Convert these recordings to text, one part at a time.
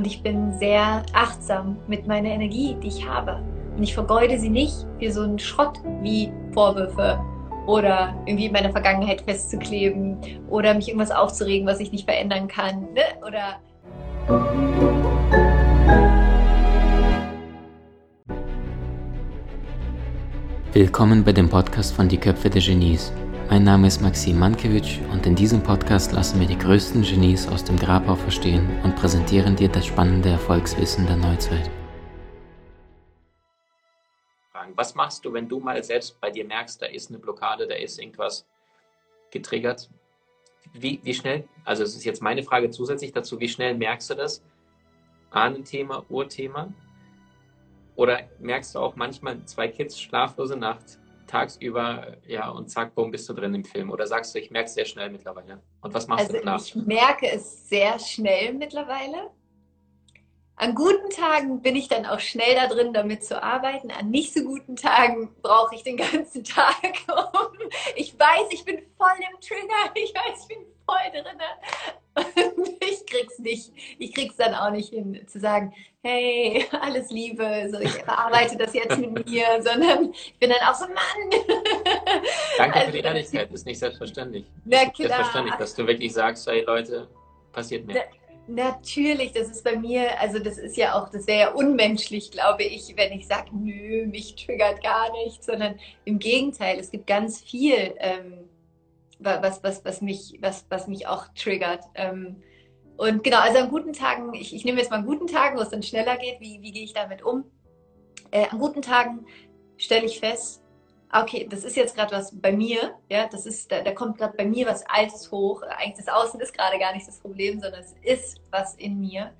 Und ich bin sehr achtsam mit meiner Energie, die ich habe. Und ich vergeude sie nicht für so einen Schrott wie Vorwürfe oder irgendwie in meiner Vergangenheit festzukleben oder mich irgendwas aufzuregen, was ich nicht verändern kann. Ne? Oder Willkommen bei dem Podcast von Die Köpfe der Genies. Mein Name ist Maxim Mankewitsch und in diesem Podcast lassen wir die größten Genies aus dem Grabau verstehen und präsentieren dir das spannende Erfolgswissen der Neuzeit. Was machst du, wenn du mal selbst bei dir merkst, da ist eine Blockade, da ist irgendwas getriggert? Wie, wie schnell, also es ist jetzt meine Frage zusätzlich dazu, wie schnell merkst du das? Ahnenthema, Urthema? Oder merkst du auch manchmal zwei Kids, schlaflose Nacht, tagsüber, ja, und zack, bumm, bist du drin im Film? Oder sagst du, ich merke es sehr schnell mittlerweile? Und was machst also du danach? Ich merke es sehr schnell mittlerweile. An guten Tagen bin ich dann auch schnell da drin, damit zu arbeiten. An nicht so guten Tagen brauche ich den ganzen Tag um. Ich weiß, ich bin voll im Trigger. Ich weiß, ich bin voll drin. Und ich krieg's nicht. Ich krieg's dann auch nicht hin, zu sagen, hey, alles Liebe, so, ich verarbeite das jetzt mit mir, sondern ich bin dann auch so, Mann. Danke also, für die Ehrlichkeit, ist nicht selbstverständlich. Na klar. Selbstverständlich, dass du wirklich sagst, hey Leute, passiert mir. Natürlich, das ist bei mir, also das ist ja auch, das wäre ja unmenschlich, glaube ich, wenn ich sage, nö, mich triggert gar nichts, sondern im Gegenteil, es gibt ganz viel, ähm, was, was, was, mich, was, was mich auch triggert. Ähm, und genau, also an guten Tagen, ich, ich nehme jetzt mal an guten Tagen, wo es dann schneller geht, wie, wie gehe ich damit um? Äh, an guten Tagen stelle ich fest, okay, das ist jetzt gerade was bei mir, ja, das ist, da, da kommt gerade bei mir was Altes hoch. Eigentlich das Außen ist gerade gar nicht das Problem, sondern es ist was in mir.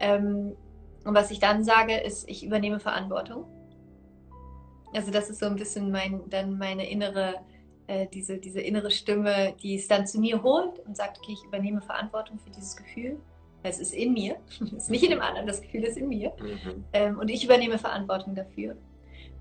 Ähm, und was ich dann sage, ist, ich übernehme Verantwortung. Also das ist so ein bisschen mein, dann meine innere, äh, diese, diese innere Stimme, die es dann zu mir holt und sagt, okay, ich übernehme Verantwortung für dieses Gefühl. Es ist in mir, es ist nicht in dem anderen, das Gefühl ist in mir. Mhm. Ähm, und ich übernehme Verantwortung dafür.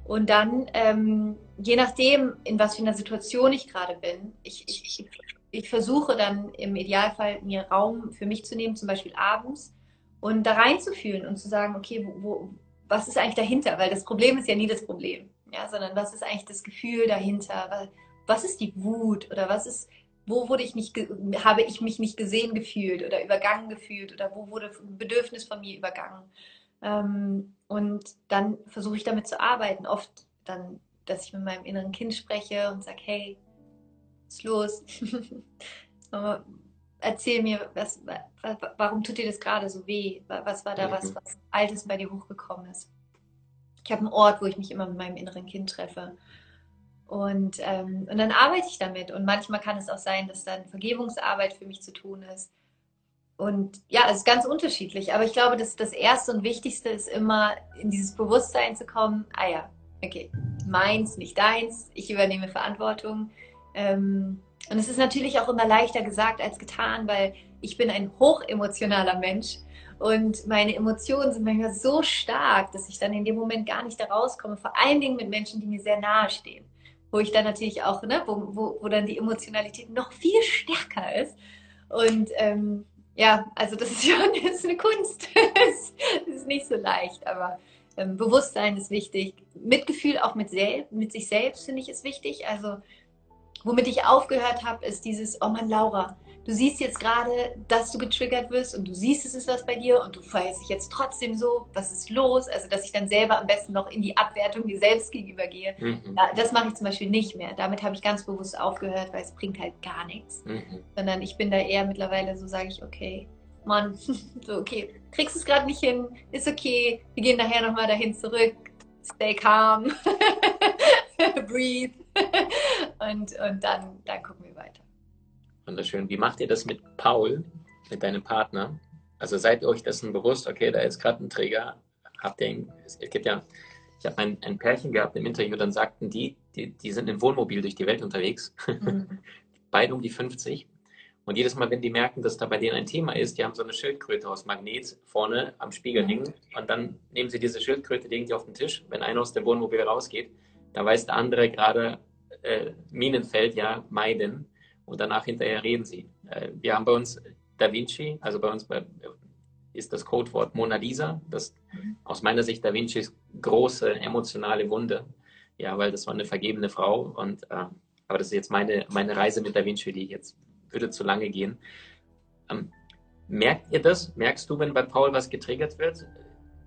Und dann, ähm, je nachdem, in was für einer Situation ich gerade bin, ich, ich, ich versuche dann im Idealfall mir Raum für mich zu nehmen, zum Beispiel abends, und da reinzufühlen und zu sagen, okay, wo, wo, was ist eigentlich dahinter? Weil das Problem ist ja nie das Problem, ja, sondern was ist eigentlich das Gefühl dahinter? Was ist die Wut oder was ist, wo wurde ich nicht, habe ich mich nicht gesehen gefühlt oder übergangen gefühlt oder wo wurde ein Bedürfnis von mir übergangen? Ähm, und dann versuche ich damit zu arbeiten. Oft dann, dass ich mit meinem inneren Kind spreche und sage, hey, was ist los? Erzähl mir, was, warum tut dir das gerade so weh? Was war da was, was Altes bei dir hochgekommen ist? Ich habe einen Ort, wo ich mich immer mit meinem inneren Kind treffe. Und, ähm, und dann arbeite ich damit. Und manchmal kann es auch sein, dass dann Vergebungsarbeit für mich zu tun ist. Und ja, es ist ganz unterschiedlich. Aber ich glaube, dass das Erste und Wichtigste ist immer, in dieses Bewusstsein zu kommen, ah ja, okay, meins, nicht deins, ich übernehme Verantwortung. Ähm, und es ist natürlich auch immer leichter gesagt als getan, weil ich bin ein hochemotionaler Mensch und meine Emotionen sind manchmal so stark, dass ich dann in dem Moment gar nicht da rauskomme, vor allen Dingen mit Menschen, die mir sehr nahe stehen. Wo ich dann natürlich auch, ne, wo, wo, wo dann die Emotionalität noch viel stärker ist. Und ähm, ja, also das ist schon das ist eine Kunst. das ist nicht so leicht, aber ähm, Bewusstsein ist wichtig. Mitgefühl auch mit, sel mit sich selbst finde ich ist wichtig. Also womit ich aufgehört habe, ist dieses, oh Mann, Laura, du siehst jetzt gerade, dass du getriggert wirst und du siehst, es ist was bei dir und du feierst dich jetzt trotzdem so, was ist los? Also, dass ich dann selber am besten noch in die Abwertung dir selbst gegenüber gehe. Mhm. Das mache ich zum Beispiel nicht mehr. Damit habe ich ganz bewusst aufgehört, weil es bringt halt gar nichts. Mhm. Sondern ich bin da eher mittlerweile so, sage ich, okay, Mann, so, okay, kriegst du es gerade nicht hin, ist okay, wir gehen nachher nochmal dahin zurück, stay calm, breathe und, und dann, dann gucken. Wunderschön. Wie macht ihr das mit Paul, mit deinem Partner? Also seid ihr euch dessen bewusst, okay, da ist gerade ein Träger, habt ihr ihn, es gibt ja, ich habe ein, ein Pärchen gehabt im Interview, dann sagten die, die, die sind im Wohnmobil durch die Welt unterwegs, mhm. beide um die 50. Und jedes Mal, wenn die merken, dass da bei denen ein Thema ist, die haben so eine Schildkröte aus Magnet vorne am Spiegel mhm. hängen und dann nehmen sie diese Schildkröte, legen die auf den Tisch. Wenn einer aus dem Wohnmobil rausgeht, dann weiß der andere gerade, äh, Minenfeld ja meiden und danach hinterher reden sie. Äh, wir haben bei uns Da Vinci, also bei uns bei ist das Codewort Mona Lisa, das aus meiner Sicht Da Vincis große emotionale Wunde. Ja, weil das war eine vergebene Frau und äh, aber das ist jetzt meine, meine Reise mit Da Vinci, die jetzt würde zu lange gehen. Ähm, merkt ihr das? Merkst du, wenn bei Paul was getriggert wird?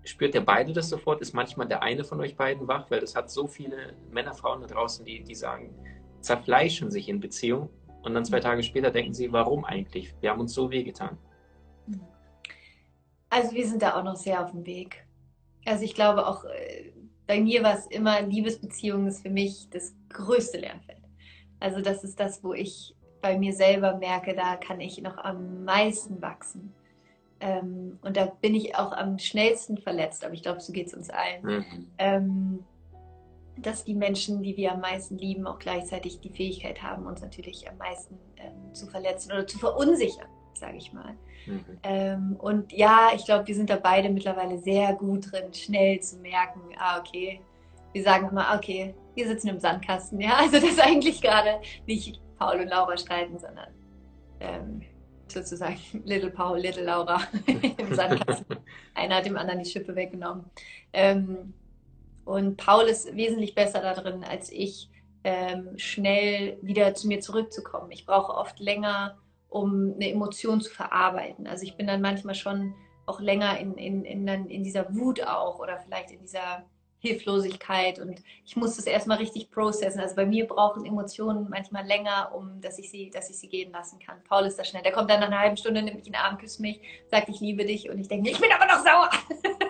Spürt ihr beide das sofort? Ist manchmal der eine von euch beiden wach? Weil das hat so viele Männer, Frauen da draußen, die, die sagen, zerfleischen sich in Beziehung und dann zwei Tage später denken sie, warum eigentlich? Wir haben uns so wehgetan. Also wir sind da auch noch sehr auf dem Weg. Also ich glaube auch, äh, bei mir war es immer, Liebesbeziehung ist für mich das größte Lernfeld. Also das ist das, wo ich bei mir selber merke, da kann ich noch am meisten wachsen. Ähm, und da bin ich auch am schnellsten verletzt, aber ich glaube, so geht es uns allen. Mhm. Ähm, dass die Menschen, die wir am meisten lieben, auch gleichzeitig die Fähigkeit haben, uns natürlich am meisten ähm, zu verletzen oder zu verunsichern, sage ich mal. Mhm. Ähm, und ja, ich glaube, wir sind da beide mittlerweile sehr gut drin, schnell zu merken, ah, okay, wir sagen immer, ah, okay, wir sitzen im Sandkasten. Ja, also das ist eigentlich gerade nicht Paul und Laura streiten, sondern ähm, sozusagen Little Paul, Little Laura im Sandkasten. Einer hat dem anderen die Schippe weggenommen. Ähm, und Paul ist wesentlich besser da drin als ich, ähm, schnell wieder zu mir zurückzukommen. Ich brauche oft länger, um eine Emotion zu verarbeiten. Also ich bin dann manchmal schon auch länger in, in, in, in dieser Wut auch oder vielleicht in dieser Hilflosigkeit und ich muss das erstmal richtig processen. Also bei mir brauchen Emotionen manchmal länger, um dass ich sie, dass ich sie gehen lassen kann. Paul ist da schnell. Der kommt dann nach einer halben Stunde, nimmt mich in den Arm, küsst mich, sagt, ich liebe dich und ich denke, ich bin aber noch sauer.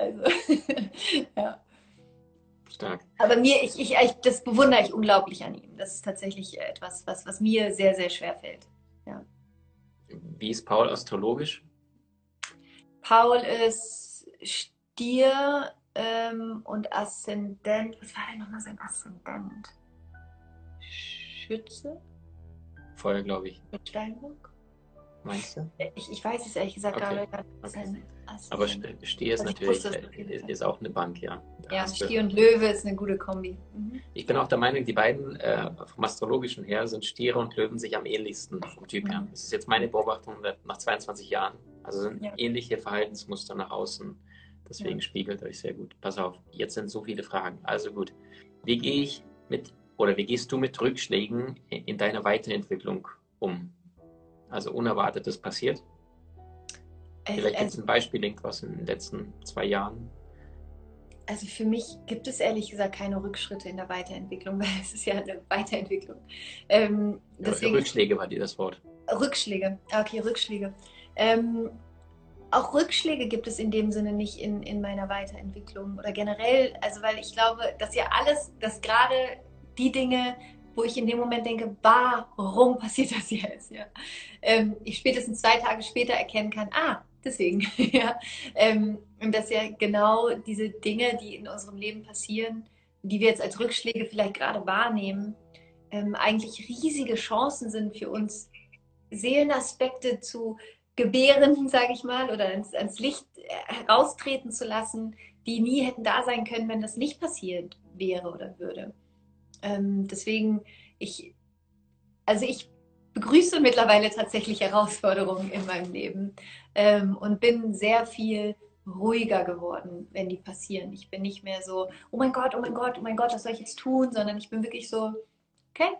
also, ja. Stark. Aber mir, ich, ich, ich, das bewundere ich unglaublich an ihm. Das ist tatsächlich etwas, was, was mir sehr, sehr schwer fällt. Ja. Wie ist Paul astrologisch? Paul ist Stier ähm, und Aszendent. Was war denn nochmal sein Aszendent? Schütze? Feuer, glaube ich. Steinbock? Meinst du? Ich, ich weiß es ehrlich gesagt okay. gerade. Okay. Aber Stier ist also natürlich ist, ist, auch eine Bank, ja. Da ja, Stier und Löwe ist eine gute Kombi. Mhm. Ich bin auch der Meinung, die beiden äh, vom Astrologischen her sind Stiere und Löwen sich am ähnlichsten vom Typ mhm. her. Das ist jetzt meine Beobachtung nach 22 Jahren. Also sind ja. ähnliche Verhaltensmuster nach außen. Deswegen ja. spiegelt euch sehr gut. Pass auf, jetzt sind so viele Fragen. Also gut, wie gehe ich mit oder wie gehst du mit Rückschlägen in deiner Weiterentwicklung um? Also Unerwartetes passiert? Vielleicht gibt es ein Beispiel, irgendwas in den letzten zwei Jahren. Also für mich gibt es ehrlich gesagt keine Rückschritte in der Weiterentwicklung, weil es ist ja eine Weiterentwicklung. Ähm, deswegen, Rückschläge war dir das Wort. Rückschläge, okay, Rückschläge. Ähm, auch Rückschläge gibt es in dem Sinne nicht in, in meiner Weiterentwicklung oder generell, also weil ich glaube, dass ja alles, dass gerade die Dinge, wo ich in dem Moment denke, warum passiert das jetzt? Ja? Ähm, ich spätestens zwei Tage später erkennen kann, ah, deswegen. ja. Ähm, und dass ja genau diese Dinge, die in unserem Leben passieren, die wir jetzt als Rückschläge vielleicht gerade wahrnehmen, ähm, eigentlich riesige Chancen sind für uns, Seelenaspekte zu gebären, sage ich mal, oder ans, ans Licht heraustreten zu lassen, die nie hätten da sein können, wenn das nicht passiert wäre oder würde. Ähm, deswegen, ich, also ich begrüße mittlerweile tatsächlich Herausforderungen in meinem Leben ähm, und bin sehr viel ruhiger geworden, wenn die passieren. Ich bin nicht mehr so, oh mein Gott, oh mein Gott, oh mein Gott, was soll ich jetzt tun, sondern ich bin wirklich so, okay,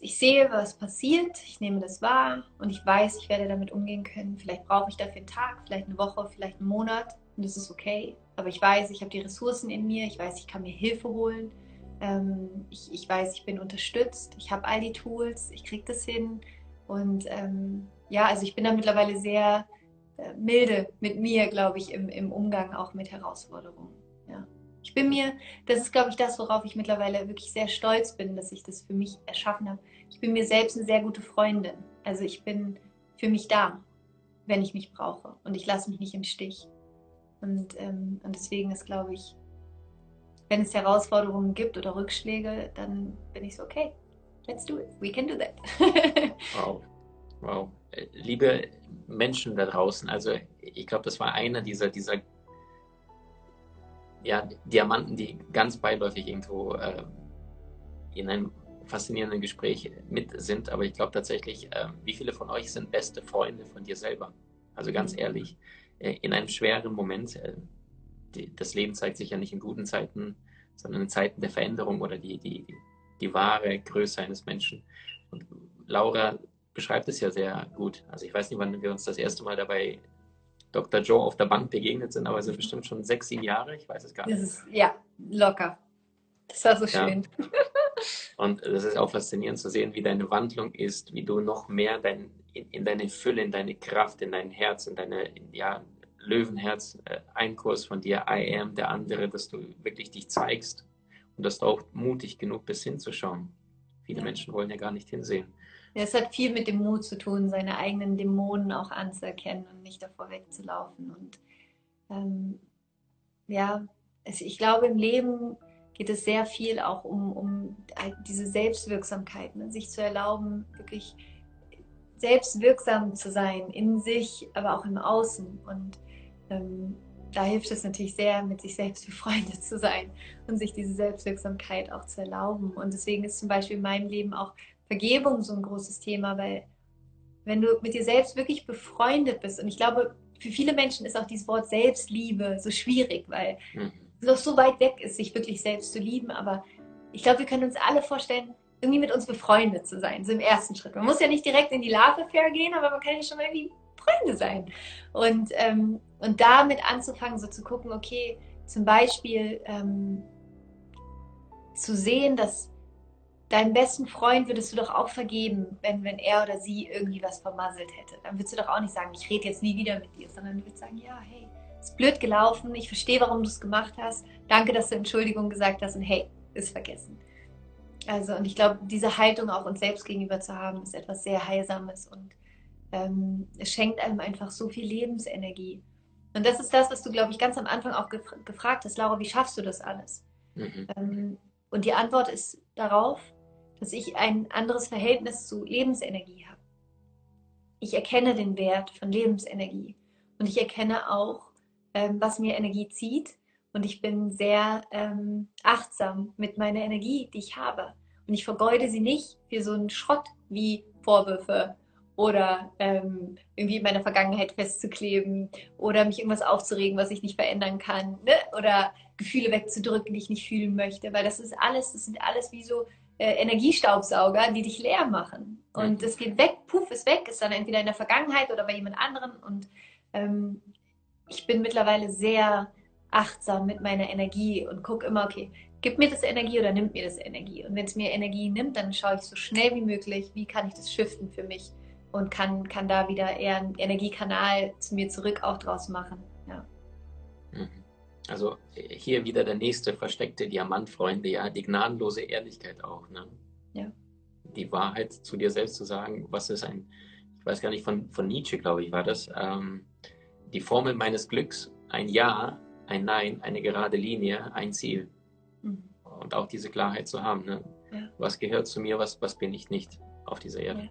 ich sehe, was passiert, ich nehme das wahr und ich weiß, ich werde damit umgehen können. Vielleicht brauche ich dafür einen Tag, vielleicht eine Woche, vielleicht einen Monat und das ist okay. Aber ich weiß, ich habe die Ressourcen in mir, ich weiß, ich kann mir Hilfe holen ähm, ich, ich, weiß, ich bin unterstützt, ich habe all die Tools, ich kriege das hin. Und ähm, ja, also ich bin da mittlerweile sehr äh, milde mit mir, glaube ich, im, im Umgang auch mit Herausforderungen. Ja. Ich bin mir, das ist, glaube ich, das, worauf ich mittlerweile wirklich sehr stolz bin, dass ich das für mich erschaffen habe. Ich bin mir selbst eine sehr gute Freundin. Also ich bin für mich da, wenn ich mich brauche. Und ich lasse mich nicht im Stich. Und, ähm, und deswegen ist, glaube ich, wenn es Herausforderungen gibt oder Rückschläge, dann bin ich so, okay, let's do it. We can do that. wow. Wow. Liebe Menschen da draußen, also ich glaube, das war einer dieser, dieser ja, Diamanten, die ganz beiläufig irgendwo äh, in einem faszinierenden Gespräch mit sind, aber ich glaube tatsächlich, äh, wie viele von euch sind beste Freunde von dir selber? Also ganz mhm. ehrlich, äh, in einem schweren Moment, äh, die, das Leben zeigt sich ja nicht in guten Zeiten, sondern in Zeiten der Veränderung oder die, die, die, wahre Größe eines Menschen. Und Laura beschreibt es ja sehr gut. Also ich weiß nicht, wann wir uns das erste Mal dabei Dr. Joe auf der Bank begegnet sind, aber es sind bestimmt schon sechs, sieben Jahre, ich weiß es gar nicht. Ist, ja, locker. Das war so schön. Ja. Und es ist auch faszinierend zu sehen, wie deine Wandlung ist, wie du noch mehr dein, in, in deine Fülle, in deine Kraft, in dein Herz, in deine in, ja, Löwenherz, äh, ein Kurs von dir, I am, der andere, dass du wirklich dich zeigst und dass du auch mutig genug bist hinzuschauen. Viele ja. Menschen wollen ja gar nicht hinsehen. Ja, es hat viel mit dem Mut zu tun, seine eigenen Dämonen auch anzuerkennen und nicht davor wegzulaufen. Und ähm, ja, es, ich glaube, im Leben geht es sehr viel auch um, um diese Selbstwirksamkeit, ne? sich zu erlauben, wirklich selbstwirksam zu sein, in sich, aber auch im Außen. Und ähm, da hilft es natürlich sehr, mit sich selbst befreundet zu sein und sich diese Selbstwirksamkeit auch zu erlauben. Und deswegen ist zum Beispiel in meinem Leben auch Vergebung so ein großes Thema, weil wenn du mit dir selbst wirklich befreundet bist, und ich glaube, für viele Menschen ist auch dieses Wort Selbstliebe so schwierig, weil mhm. es noch so weit weg ist, sich wirklich selbst zu lieben. Aber ich glaube, wir können uns alle vorstellen, irgendwie mit uns befreundet zu sein, so im ersten Schritt. Man muss ja nicht direkt in die Love Affair gehen, aber man kann ja schon mal irgendwie Freunde sein. Und, ähm, und damit anzufangen, so zu gucken, okay, zum Beispiel ähm, zu sehen, dass deinem besten Freund würdest du doch auch vergeben, wenn, wenn er oder sie irgendwie was vermasselt hätte. Dann würdest du doch auch nicht sagen, ich rede jetzt nie wieder mit dir, sondern du würdest sagen, ja, hey, ist blöd gelaufen, ich verstehe, warum du es gemacht hast. Danke, dass du Entschuldigung gesagt hast und hey, ist vergessen. Also, und ich glaube, diese Haltung auch uns selbst gegenüber zu haben, ist etwas sehr Heilsames und ähm, es schenkt einem einfach so viel Lebensenergie. Und das ist das, was du, glaube ich, ganz am Anfang auch gef gefragt hast, Laura, wie schaffst du das alles? Mhm. Ähm, und die Antwort ist darauf, dass ich ein anderes Verhältnis zu Lebensenergie habe. Ich erkenne den Wert von Lebensenergie und ich erkenne auch, ähm, was mir Energie zieht und ich bin sehr ähm, achtsam mit meiner Energie, die ich habe. Und ich vergeude sie nicht für so einen Schrott wie Vorwürfe oder ähm, irgendwie in meiner Vergangenheit festzukleben oder mich irgendwas aufzuregen, was ich nicht verändern kann ne? oder Gefühle wegzudrücken, die ich nicht fühlen möchte, weil das ist alles, das sind alles wie so äh, Energiestaubsauger, die dich leer machen. Und das geht weg, puff, ist weg, ist dann entweder in der Vergangenheit oder bei jemand anderem. Und ähm, ich bin mittlerweile sehr achtsam mit meiner Energie und gucke immer, okay, gibt mir das Energie oder nimmt mir das Energie? Und wenn es mir Energie nimmt, dann schaue ich so schnell wie möglich, wie kann ich das shiften für mich und kann, kann da wieder eher einen Energiekanal zu mir zurück auch draus machen. Ja. Mhm. Also hier wieder der nächste versteckte Diamant, Freunde, ja, die gnadenlose Ehrlichkeit auch. Ne? Ja. Die Wahrheit zu dir selbst zu sagen, was ist ein, ich weiß gar nicht, von, von Nietzsche, glaube ich, war das, ähm, die Formel meines Glücks, ein Ja, ein Nein, eine gerade Linie, ein Ziel. Mhm. Und auch diese Klarheit zu haben. Ne? Ja. Was gehört zu mir, was, was bin ich nicht auf dieser Erde. Ja.